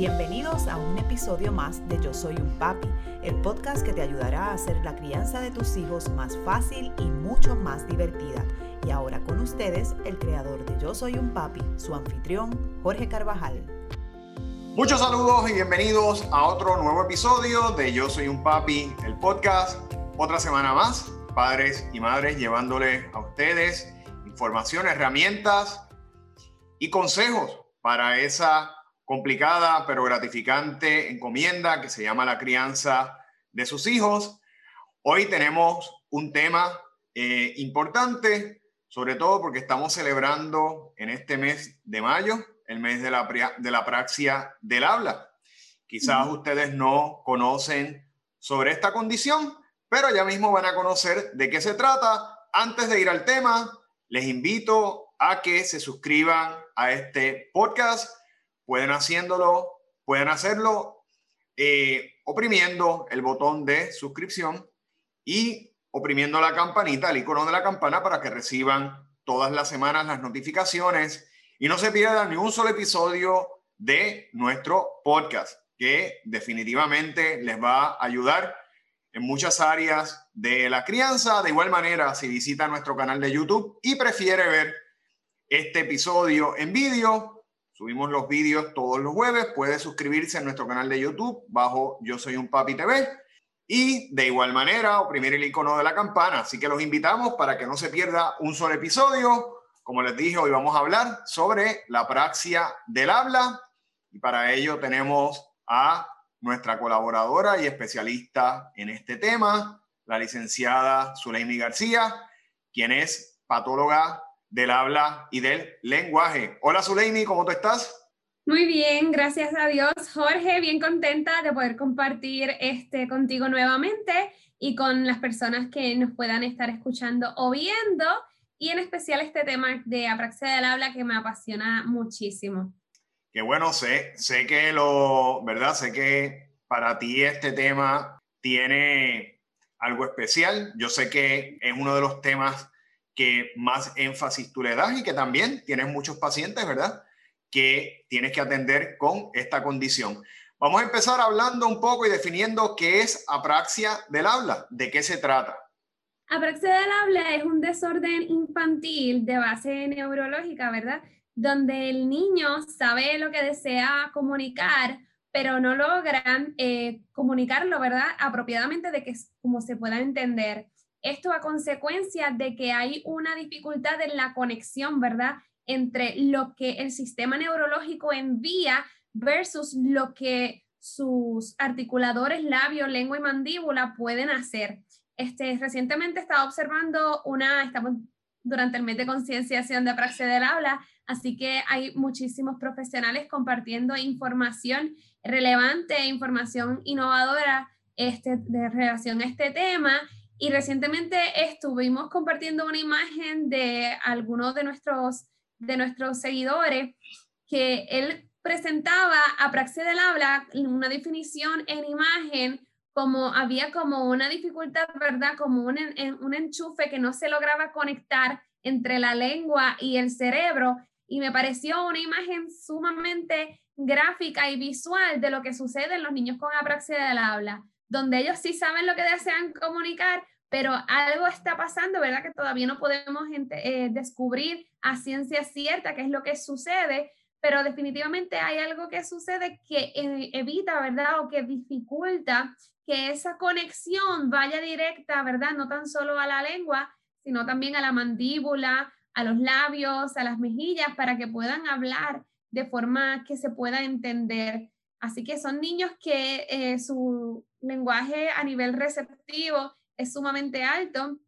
Bienvenidos a un episodio más de Yo Soy un Papi, el podcast que te ayudará a hacer la crianza de tus hijos más fácil y mucho más divertida. Y ahora con ustedes, el creador de Yo Soy un Papi, su anfitrión, Jorge Carvajal. Muchos saludos y bienvenidos a otro nuevo episodio de Yo Soy un Papi, el podcast. Otra semana más, padres y madres llevándole a ustedes información, herramientas y consejos para esa complicada pero gratificante encomienda que se llama la crianza de sus hijos. Hoy tenemos un tema eh, importante, sobre todo porque estamos celebrando en este mes de mayo, el mes de la, de la praxia del habla. Quizás ustedes no conocen sobre esta condición, pero ya mismo van a conocer de qué se trata. Antes de ir al tema, les invito a que se suscriban a este podcast pueden haciéndolo, pueden hacerlo eh, oprimiendo el botón de suscripción y oprimiendo la campanita, el icono de la campana para que reciban todas las semanas las notificaciones y no se pierdan ni un solo episodio de nuestro podcast, que definitivamente les va a ayudar en muchas áreas de la crianza. De igual manera, si visita nuestro canal de YouTube y prefiere ver este episodio en vídeo, Subimos los vídeos todos los jueves. Puede suscribirse a nuestro canal de YouTube bajo Yo Soy un Papi TV. Y de igual manera, oprimir el icono de la campana. Así que los invitamos para que no se pierda un solo episodio. Como les dije, hoy vamos a hablar sobre la praxia del habla. Y para ello tenemos a nuestra colaboradora y especialista en este tema, la licenciada Zuleimi García, quien es patóloga del habla y del lenguaje. Hola Zuleimi, ¿cómo tú estás? Muy bien, gracias a Dios. Jorge, bien contenta de poder compartir este contigo nuevamente y con las personas que nos puedan estar escuchando o viendo, y en especial este tema de apraxia del habla que me apasiona muchísimo. Qué bueno, sé, sé que lo, ¿verdad? Sé que para ti este tema tiene algo especial. Yo sé que es uno de los temas que más énfasis tú le das y que también tienes muchos pacientes, ¿verdad? Que tienes que atender con esta condición. Vamos a empezar hablando un poco y definiendo qué es apraxia del habla, de qué se trata. Apraxia del habla es un desorden infantil de base neurológica, ¿verdad? Donde el niño sabe lo que desea comunicar, pero no logran eh, comunicarlo, ¿verdad? Apropiadamente de que como se pueda entender. Esto a consecuencia de que hay una dificultad en la conexión, ¿verdad? Entre lo que el sistema neurológico envía versus lo que sus articuladores, labios, lengua y mandíbula pueden hacer. Este, recientemente estaba observando una, estamos durante el mes de concienciación de praxis del habla, así que hay muchísimos profesionales compartiendo información relevante, información innovadora este, de relación a este tema y recientemente estuvimos compartiendo una imagen de algunos de nuestros, de nuestros seguidores que él presentaba a Praxis del Habla una definición en imagen como había como una dificultad, ¿verdad? Como un, un enchufe que no se lograba conectar entre la lengua y el cerebro. Y me pareció una imagen sumamente gráfica y visual de lo que sucede en los niños con apraxia del habla donde ellos sí saben lo que desean comunicar, pero algo está pasando, ¿verdad? Que todavía no podemos eh, descubrir a ciencia cierta qué es lo que sucede, pero definitivamente hay algo que sucede que eh, evita, ¿verdad? O que dificulta que esa conexión vaya directa, ¿verdad? No tan solo a la lengua, sino también a la mandíbula, a los labios, a las mejillas, para que puedan hablar de forma que se pueda entender. Así que son niños que eh, su lenguaje a nivel receptivo es sumamente alto,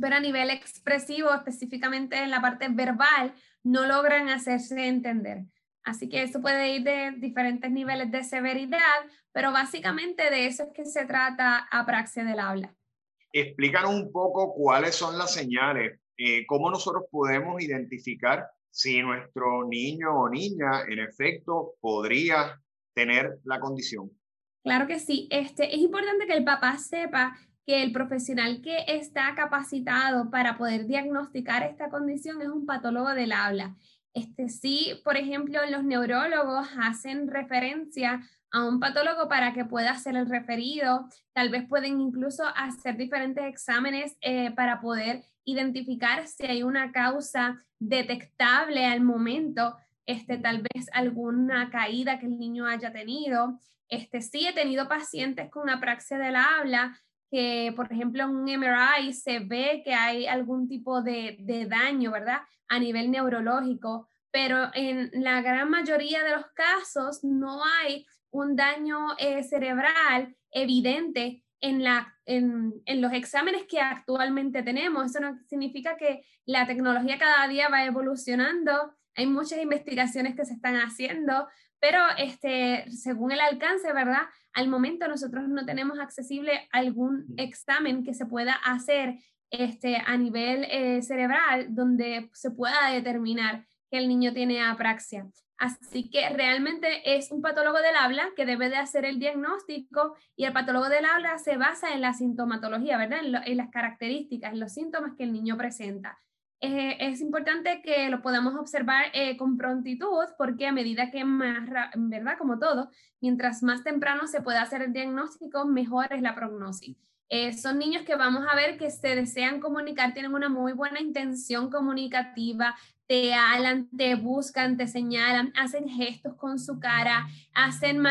pero a nivel expresivo, específicamente en la parte verbal, no logran hacerse entender. Así que eso puede ir de diferentes niveles de severidad, pero básicamente de eso es que se trata apraxia del habla. Explícanos un poco cuáles son las señales, eh, cómo nosotros podemos identificar si nuestro niño o niña en efecto podría tener la condición. Claro que sí. Este, es importante que el papá sepa que el profesional que está capacitado para poder diagnosticar esta condición es un patólogo del habla. Este, sí, por ejemplo, los neurólogos hacen referencia a un patólogo para que pueda ser el referido. Tal vez pueden incluso hacer diferentes exámenes eh, para poder identificar si hay una causa detectable al momento, este, tal vez alguna caída que el niño haya tenido. Este, sí, he tenido pacientes con apraxia del habla que, por ejemplo, en un MRI se ve que hay algún tipo de, daño, ¿verdad? A nivel neurológico, pero en la gran mayoría de los casos no hay un daño eh, cerebral evidente en, los exámenes que actualmente tenemos. Eso no significa que la tecnología cada día va evolucionando. Hay muchas investigaciones que se están haciendo, pero este, según el alcance, ¿verdad? Al momento nosotros no tenemos accesible algún examen que se pueda hacer este, a nivel eh, cerebral donde se pueda determinar que el niño tiene apraxia. Así que realmente es un patólogo del habla que debe de hacer el diagnóstico y el patólogo del habla se basa en la sintomatología, ¿verdad? En, las características, en los síntomas que el niño presenta. Eh, es importante que lo podamos observar eh, con prontitud porque a medida que más, ¿verdad? Como todo, mientras más temprano se pueda hacer el diagnóstico, mejor es la prognosis. Eh, son niños que vamos a ver que se desean comunicar, tienen una muy buena intención comunicativa, te hablan, te buscan, te señalan, hacen gestos con su cara, hacen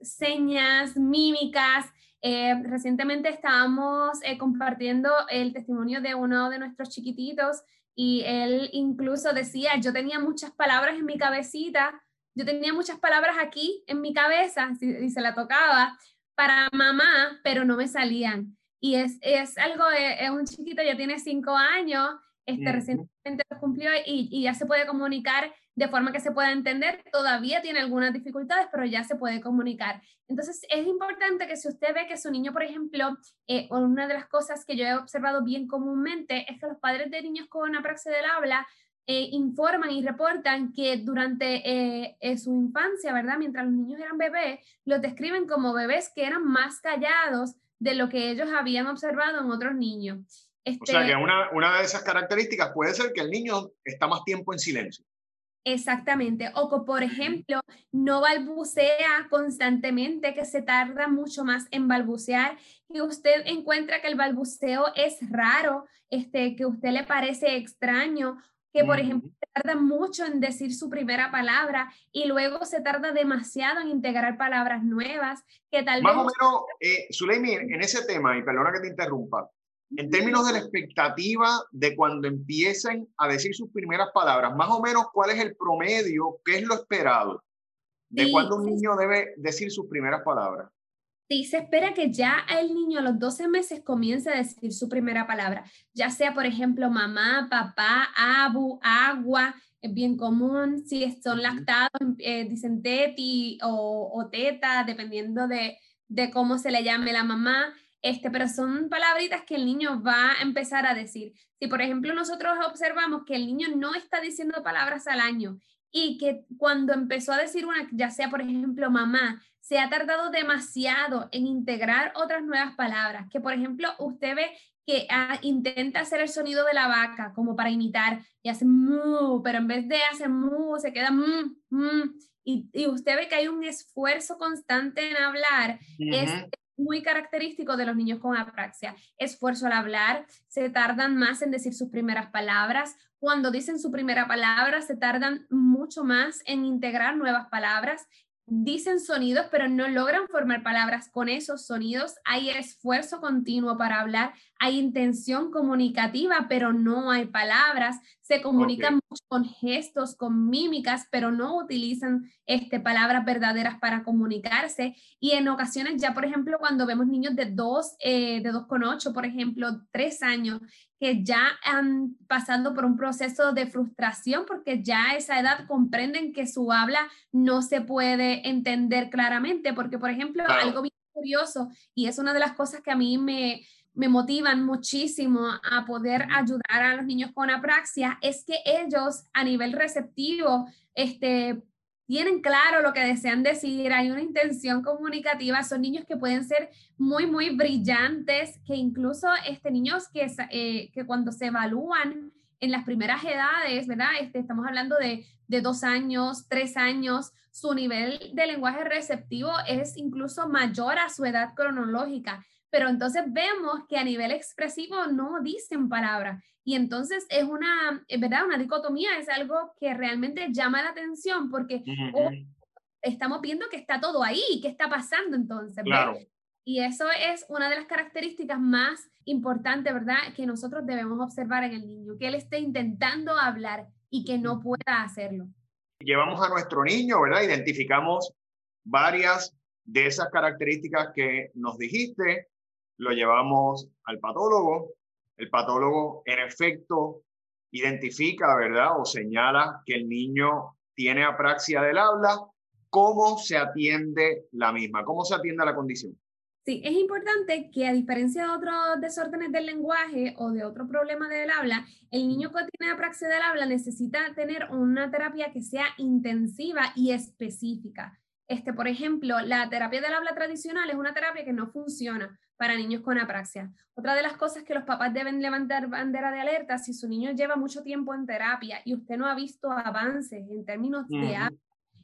señas, mímicas. Eh, recientemente estábamos compartiendo el testimonio de uno de nuestros chiquititos y él incluso decía, yo tenía muchas palabras en mi cabecita, yo tenía muchas palabras aquí en mi cabeza y se la tocaba, para mamá, pero no me salían. Y es, es algo, es, un chiquito, ya tiene cinco años, este, recientemente lo cumplió y, y, ya se puede comunicar de forma que se pueda entender. Todavía tiene algunas dificultades, pero ya se puede comunicar. Entonces, es importante que si usted ve que su niño, por ejemplo, eh, una de las cosas que yo he observado bien comúnmente es que los padres de niños con apraxia del habla eh, informan y reportan que durante eh, eh, su infancia, ¿verdad? Mientras los niños eran bebés, los describen como bebés que eran más callados de lo que ellos habían observado en otros niños. O sea este que una, una de esas características puede ser que el niño está más tiempo en silencio. Exactamente. O que, por ejemplo, no balbucea constantemente, que se tarda mucho más en balbucear, que usted encuentra que el balbuceo es raro, este, que a usted le parece extraño que por ejemplo tarda mucho en decir su primera palabra y luego se tarda demasiado en integrar palabras nuevas, que tal Más vez... o menos, eh, en ese tema, y perdona que te interrumpa, en términos de la expectativa de cuando empiecen a decir sus primeras palabras, más o menos, ¿cuál es el promedio? ¿Qué es lo esperado? De cuando un niño debe decir sus primeras palabras. Sí, se espera que ya el niño a los 12 meses comience a decir su primera palabra, ya sea, por ejemplo, mamá, papá, abu, agua, es bien común, si son lactados, eh, dicen teti o, o, teta, dependiendo de, de, cómo se le llame la mamá, este, pero son palabritas que el niño va a empezar a decir. Si, por ejemplo, nosotros observamos que el niño no está diciendo palabras al año y que cuando empezó a decir una, ya sea, por ejemplo, mamá, se ha tardado demasiado en integrar otras nuevas palabras, que por ejemplo usted ve que ah, intenta hacer el sonido de la vaca como para imitar y hace mu, pero en vez de hacer mu, se queda mm, mm, y, y, usted ve que hay un esfuerzo constante en hablar, es muy característico de los niños con apraxia. Esfuerzo al hablar, se tardan más en decir sus primeras palabras. Cuando dicen su primera palabra, se tardan mucho más en integrar nuevas palabras dicen sonidos, pero no logran formar palabras con esos sonidos. Hay esfuerzo continuo para hablar, hay intención comunicativa, pero no hay palabras. Se comunican mucho con gestos, con mímicas, pero no utilizan este, palabras verdaderas para comunicarse. Y en ocasiones, ya por ejemplo, cuando vemos niños de 2, eh, de 2,8, por ejemplo, 3 años, que ya han pasado por un proceso de frustración porque ya a esa edad comprenden que su habla no se puede entender claramente, porque por ejemplo, algo bien curioso, y es una de las cosas que a mí me, me motivan muchísimo a poder ayudar a los niños con apraxia, es que ellos a nivel receptivo, este, tienen claro lo que desean decir, hay una intención comunicativa, son niños que pueden ser muy, muy brillantes, que incluso este, niños que, eh, que cuando se evalúan en las primeras edades, ¿verdad? Este, estamos hablando de, de dos años, tres años, su nivel de lenguaje receptivo es incluso mayor a su edad cronológica pero entonces vemos que a nivel expresivo no dicen palabras. Y entonces es una, ¿verdad? Una dicotomía, es algo que realmente llama la atención porque oh, estamos viendo que está todo ahí, ¿qué está pasando entonces? Claro. Y eso es una de las características más importantes, ¿verdad? Que nosotros debemos observar en el niño, que él esté intentando hablar y que no pueda hacerlo. Llevamos a nuestro niño, ¿verdad? Identificamos varias de esas características que nos dijiste lo llevamos al patólogo. El patólogo, en efecto, identifica, ¿verdad? O señala que el niño tiene apraxia del habla. ¿Cómo se atiende la misma? ¿Cómo se atiende la condición? Sí, es importante que a diferencia de otros desórdenes del lenguaje o de otro problema del habla, el niño que tiene apraxia del habla necesita tener una terapia que sea intensiva y específica. Este, por ejemplo, la terapia del habla tradicional es una terapia que no funciona para niños con apraxia. Otra de las cosas que los papás deben levantar bandera de alerta, si su niño lleva mucho tiempo en terapia y usted no ha visto avances en términos de habla,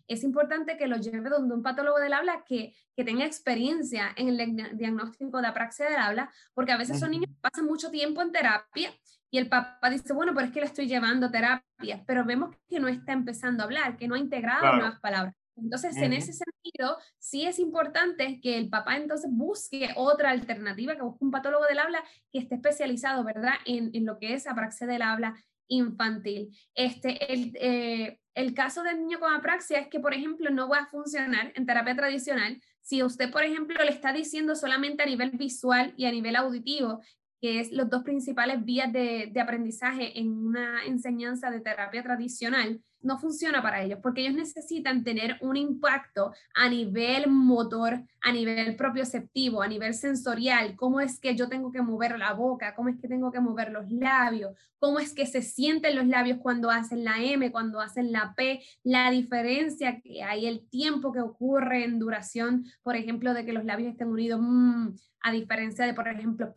es importante que lo lleve donde un patólogo del habla que, que tenga experiencia en el diagnóstico de apraxia del habla, porque a veces son niños que pasan mucho tiempo en terapia y el papá dice, bueno, pero es que le estoy llevando terapia, pero vemos que no está empezando a hablar, que no ha integrado nuevas palabras. Entonces, en ese sentido, sí es importante que el papá entonces busque otra alternativa, que busque un patólogo del habla que esté especializado, ¿verdad?, en, en lo que es apraxia del habla infantil. Este, el, eh, el caso del niño con apraxia es que, por ejemplo, no va a funcionar en terapia tradicional si usted, por ejemplo, le está diciendo solamente a nivel visual y a nivel auditivo que es los dos principales vías de, aprendizaje en una enseñanza de terapia tradicional, no funciona para ellos, porque ellos necesitan tener un impacto a nivel motor, a nivel propioceptivo, a nivel sensorial, cómo es que yo tengo que mover la boca, cómo es que tengo que mover los labios, cómo es que se sienten los labios cuando hacen la M, cuando hacen la P, la diferencia que hay, el tiempo que ocurre en duración, por ejemplo, de que los labios estén unidos, mmm, a diferencia de, por ejemplo,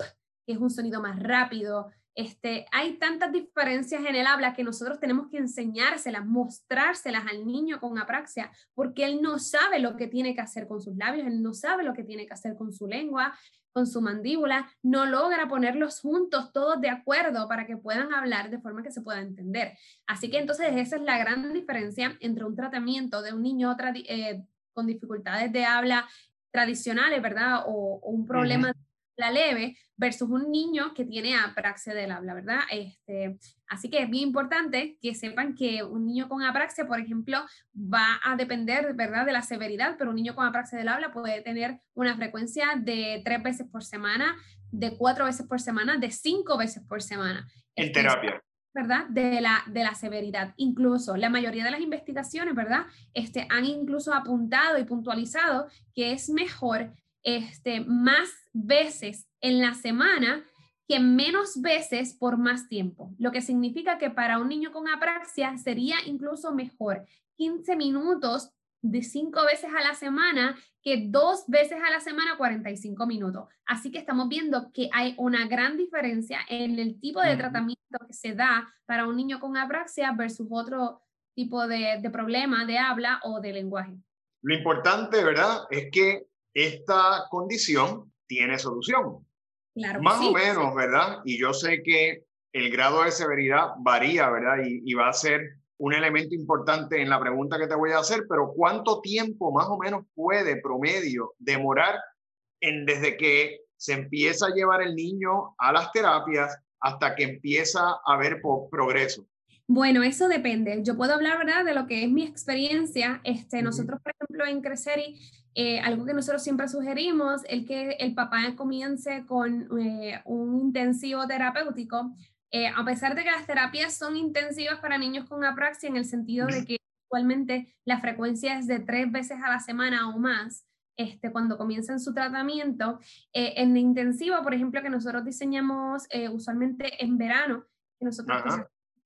que es un sonido más rápido. Este, hay tantas diferencias en el habla que nosotros tenemos que enseñárselas, mostrárselas al niño con apraxia, porque él no sabe lo que tiene que hacer con sus labios, él no sabe lo que tiene que hacer con su lengua, con su mandíbula, no logra ponerlos juntos todos de acuerdo para que puedan hablar de forma que se pueda entender. Así que entonces esa es la gran diferencia entre un tratamiento de un niño eh, con dificultades de habla tradicionales, ¿verdad? O, un problema la leve versus un niño que tiene apraxia del habla, ¿verdad? Este, así que es bien importante que sepan que un niño con apraxia, por ejemplo, va a depender, ¿verdad?, de la severidad, pero un niño con apraxia del habla puede tener una frecuencia de tres veces por semana, de cuatro veces por semana, de cinco veces por semana. En terapia. ¿verdad? De la, de la severidad. Incluso la mayoría de las investigaciones, ¿verdad? Este, han incluso apuntado y puntualizado que es mejor este, más veces en la semana que menos veces por más tiempo, lo que significa que para un niño con apraxia sería incluso mejor 15 minutos de cinco veces a la semana que dos veces a la semana 45 minutos. Así que estamos viendo que hay una gran diferencia en el tipo de tratamiento que se da para un niño con apraxia versus otro tipo de, de problema de habla o de lenguaje. Lo importante, ¿verdad? Es que esta condición tiene solución. Más o menos, ¿verdad? Y yo sé que el grado de severidad varía, ¿verdad? Y, va a ser un elemento importante en la pregunta que te voy a hacer, pero ¿cuánto tiempo más o menos puede promedio demorar en, desde que se empieza a llevar el niño a las terapias hasta que empieza a haber progreso? Bueno, eso depende. Yo puedo hablar, ¿verdad?, de lo que es mi experiencia. Este, Nosotros, por ejemplo, en Creceri, eh, algo que nosotros siempre sugerimos es que el papá comience con eh, un intensivo terapéutico, eh, a pesar de que las terapias son intensivas para niños con apraxia, en el sentido de que actualmente la frecuencia es de tres veces a la semana o más. Este, cuando comienzan su tratamiento, en intensivo, por ejemplo, que nosotros diseñamos usualmente en verano, que nosotros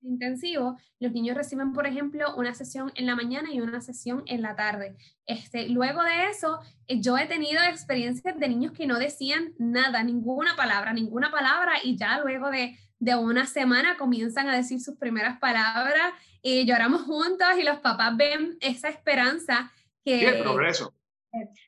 intensivo, los niños reciben, por ejemplo, una sesión en la mañana y una sesión en la tarde. Este, luego de eso, eh, yo he tenido experiencias de niños que no decían nada, ninguna palabra, ninguna palabra, y ya luego de, de una semana comienzan a decir sus primeras palabras y lloramos juntos y los papás ven esa esperanza que, progreso.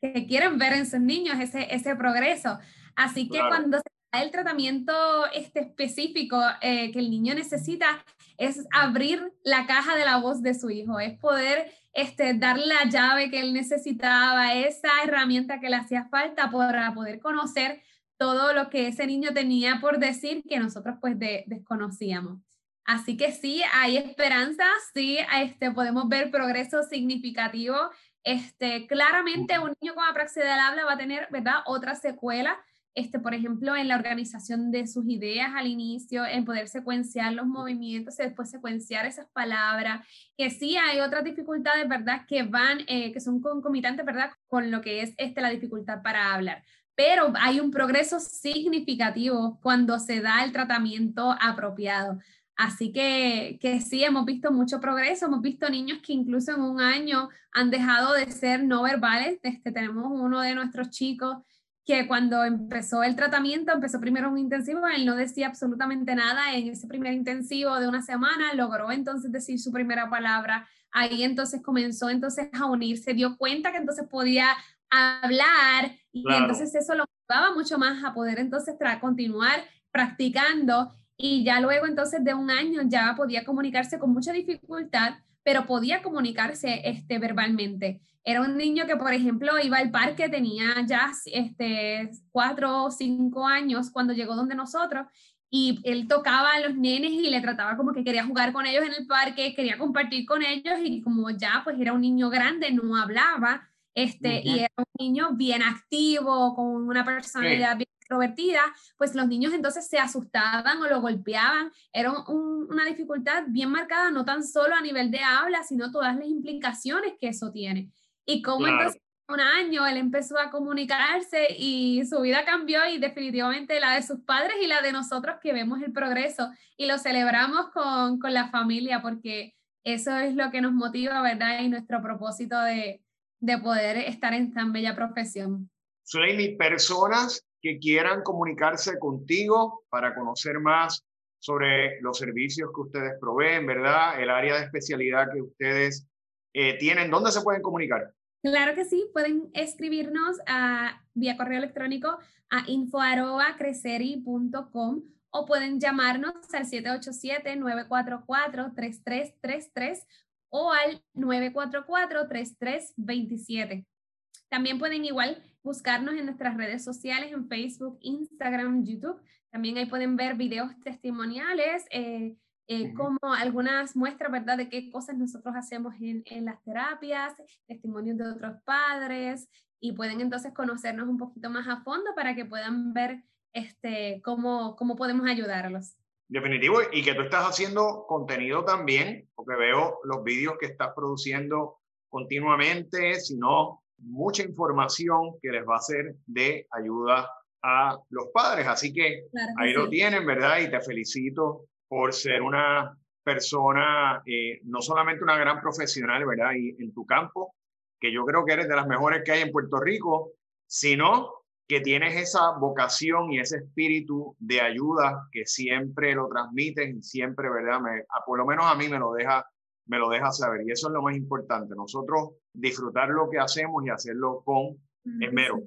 que quieren ver en sus niños, ese, ese progreso. Así que cuando se da el tratamiento este específico eh, que el niño necesita, es abrir la caja de la voz de su hijo, es poder este, darle la llave que él necesitaba, esa herramienta que le hacía falta para poder conocer todo lo que ese niño tenía por decir que nosotros pues desconocíamos. Así que sí, hay esperanza, sí, este, podemos ver progreso significativo. Este, claramente un niño con apraxia del habla va a tener, ¿verdad? Otra secuela, este, por ejemplo, en la organización de sus ideas al inicio, en poder secuenciar los movimientos y después secuenciar esas palabras, que sí hay otras dificultades, ¿verdad? Que van, eh, que son concomitantes, ¿verdad? Con lo que es este, la dificultad para hablar pero hay un progreso significativo cuando se da el tratamiento apropiado. Así que, que sí, hemos visto mucho progreso, hemos visto niños que incluso en un año han dejado de ser no verbales. Este, tenemos uno de nuestros chicos que cuando empezó el tratamiento, empezó primero un intensivo, él no decía absolutamente nada. En ese primer intensivo de una semana, logró entonces decir su primera palabra, ahí entonces comenzó entonces a unirse, dio cuenta que entonces podía hablar y entonces eso lo motivaba mucho más a poder entonces continuar practicando. Y ya luego entonces de un año ya podía comunicarse con mucha dificultad, pero podía comunicarse este, verbalmente. Era un niño que, por ejemplo, iba al parque, tenía ya este, cuatro o cinco años cuando llegó donde nosotros y él tocaba a los nenes y le trataba como que quería jugar con ellos en el parque, quería compartir con ellos y como ya pues era un niño grande, no hablaba, este, y era un niño bien activo, con una personalidad bien extrovertida, pues los niños entonces se asustaban o lo golpeaban. Era una dificultad bien marcada, no tan solo a nivel de habla, sino todas las implicaciones que eso tiene. Y cómo entonces un año él empezó a comunicarse y su vida cambió y definitivamente la de sus padres y la de nosotros que vemos el progreso y lo celebramos con, con la familia porque eso es lo que nos motiva, ¿verdad? Y nuestro propósito de, de poder estar en tan bella profesión. Suleimi, personas que quieran comunicarse contigo para conocer más sobre los servicios que ustedes proveen, ¿verdad? El área de especialidad que ustedes eh, tienen, ¿dónde se pueden comunicar? Claro que sí, pueden escribirnos a, vía correo electrónico a info.creceri.com o pueden llamarnos al 787-944-3333 o al 944-3327. También pueden igual buscarnos en nuestras redes sociales, en Facebook, Instagram, YouTube. También ahí pueden ver videos testimoniales, eh, eh, como algunas muestras, ¿verdad?, de qué cosas nosotros hacemos en, en, las terapias, testimonios de otros padres, y pueden entonces conocernos un poquito más a fondo para que puedan ver este, cómo, cómo podemos ayudarlos. Definitivo, y que tú estás haciendo contenido también, porque veo los vídeos que estás produciendo continuamente, sino mucha información que les va a ser de ayuda a los padres. Así que ahí lo tienen, ¿verdad? Y te felicito por ser una persona, eh, no solamente una gran profesional, ¿verdad? Y en tu campo, que yo creo que eres de las mejores que hay en Puerto Rico, sino que tienes esa vocación y ese espíritu de ayuda que siempre lo transmites y siempre, ¿verdad? Me, por lo menos a mí me lo deja me lo deja saber y eso es lo más importante, nosotros disfrutar lo que hacemos y hacerlo con esmero.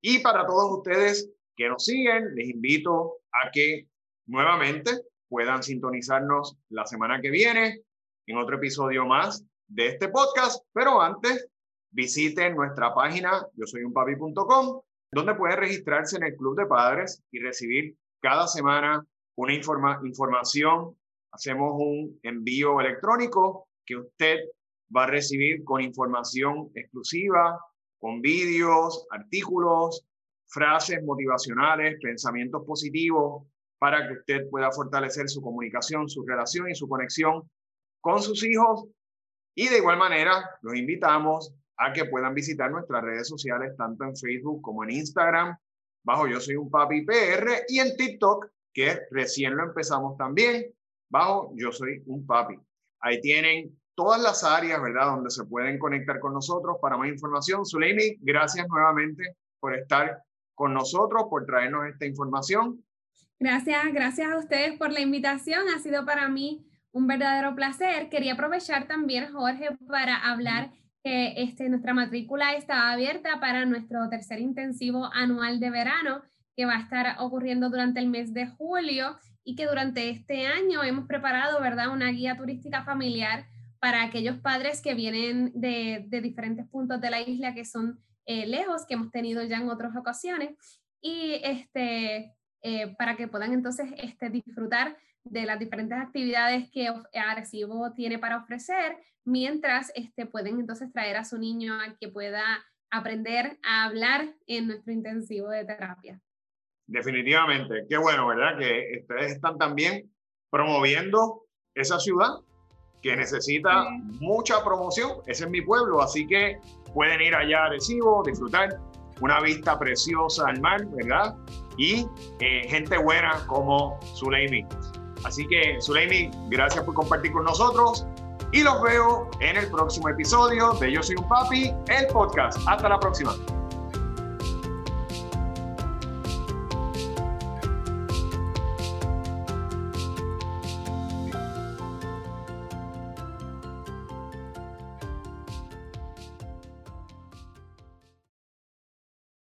Y para todos ustedes que nos siguen, les invito a que nuevamente puedan sintonizarnos la semana que viene en otro episodio más de este podcast, pero antes visiten nuestra página yo soy un papi.com donde puede registrarse en el Club de Padres y recibir cada semana una informa información. Hacemos un envío electrónico que usted va a recibir con información exclusiva, con vídeos, artículos, frases motivacionales, pensamientos positivos, para que usted pueda fortalecer su comunicación, su relación y su conexión con sus hijos. Y de igual manera, los invitamos a que puedan visitar nuestras redes sociales, tanto en Facebook como en Instagram, bajo Yo Soy un Papi PR, y en TikTok, que recién lo empezamos también, bajo Yo Soy un Papi. Ahí tienen todas las áreas, ¿verdad?, donde se pueden conectar con nosotros para más información. Zuleimi, gracias nuevamente por estar con nosotros, por traernos esta información. Gracias, gracias a ustedes por la invitación. Ha sido para mí un verdadero placer. Quería aprovechar también, Jorge, para hablar que este, nuestra matrícula está abierta para nuestro tercer intensivo anual de verano, que va a estar ocurriendo durante el mes de julio y que durante este año hemos preparado, ¿verdad?, una guía turística familiar para aquellos padres que vienen de, de diferentes puntos de la isla que son eh, lejos, que hemos tenido ya en otras ocasiones, y este, eh, para que puedan entonces este, disfrutar de las diferentes actividades que Arecibo tiene para ofrecer, mientras este, pueden entonces traer a su niño a que pueda aprender a hablar en nuestro intensivo de terapia. Definitivamente, qué bueno, ¿verdad? Que ustedes están también promoviendo esa ciudad que necesita mucha promoción. Ese es mi pueblo, así que pueden ir allá a Arecibo, disfrutar una vista preciosa al mar, ¿verdad? Y eh, gente buena como Zuleimi. Así que, Zuleimi, gracias por compartir con nosotros y los veo en el próximo episodio de Yo Soy un Papi, el podcast. Hasta la próxima.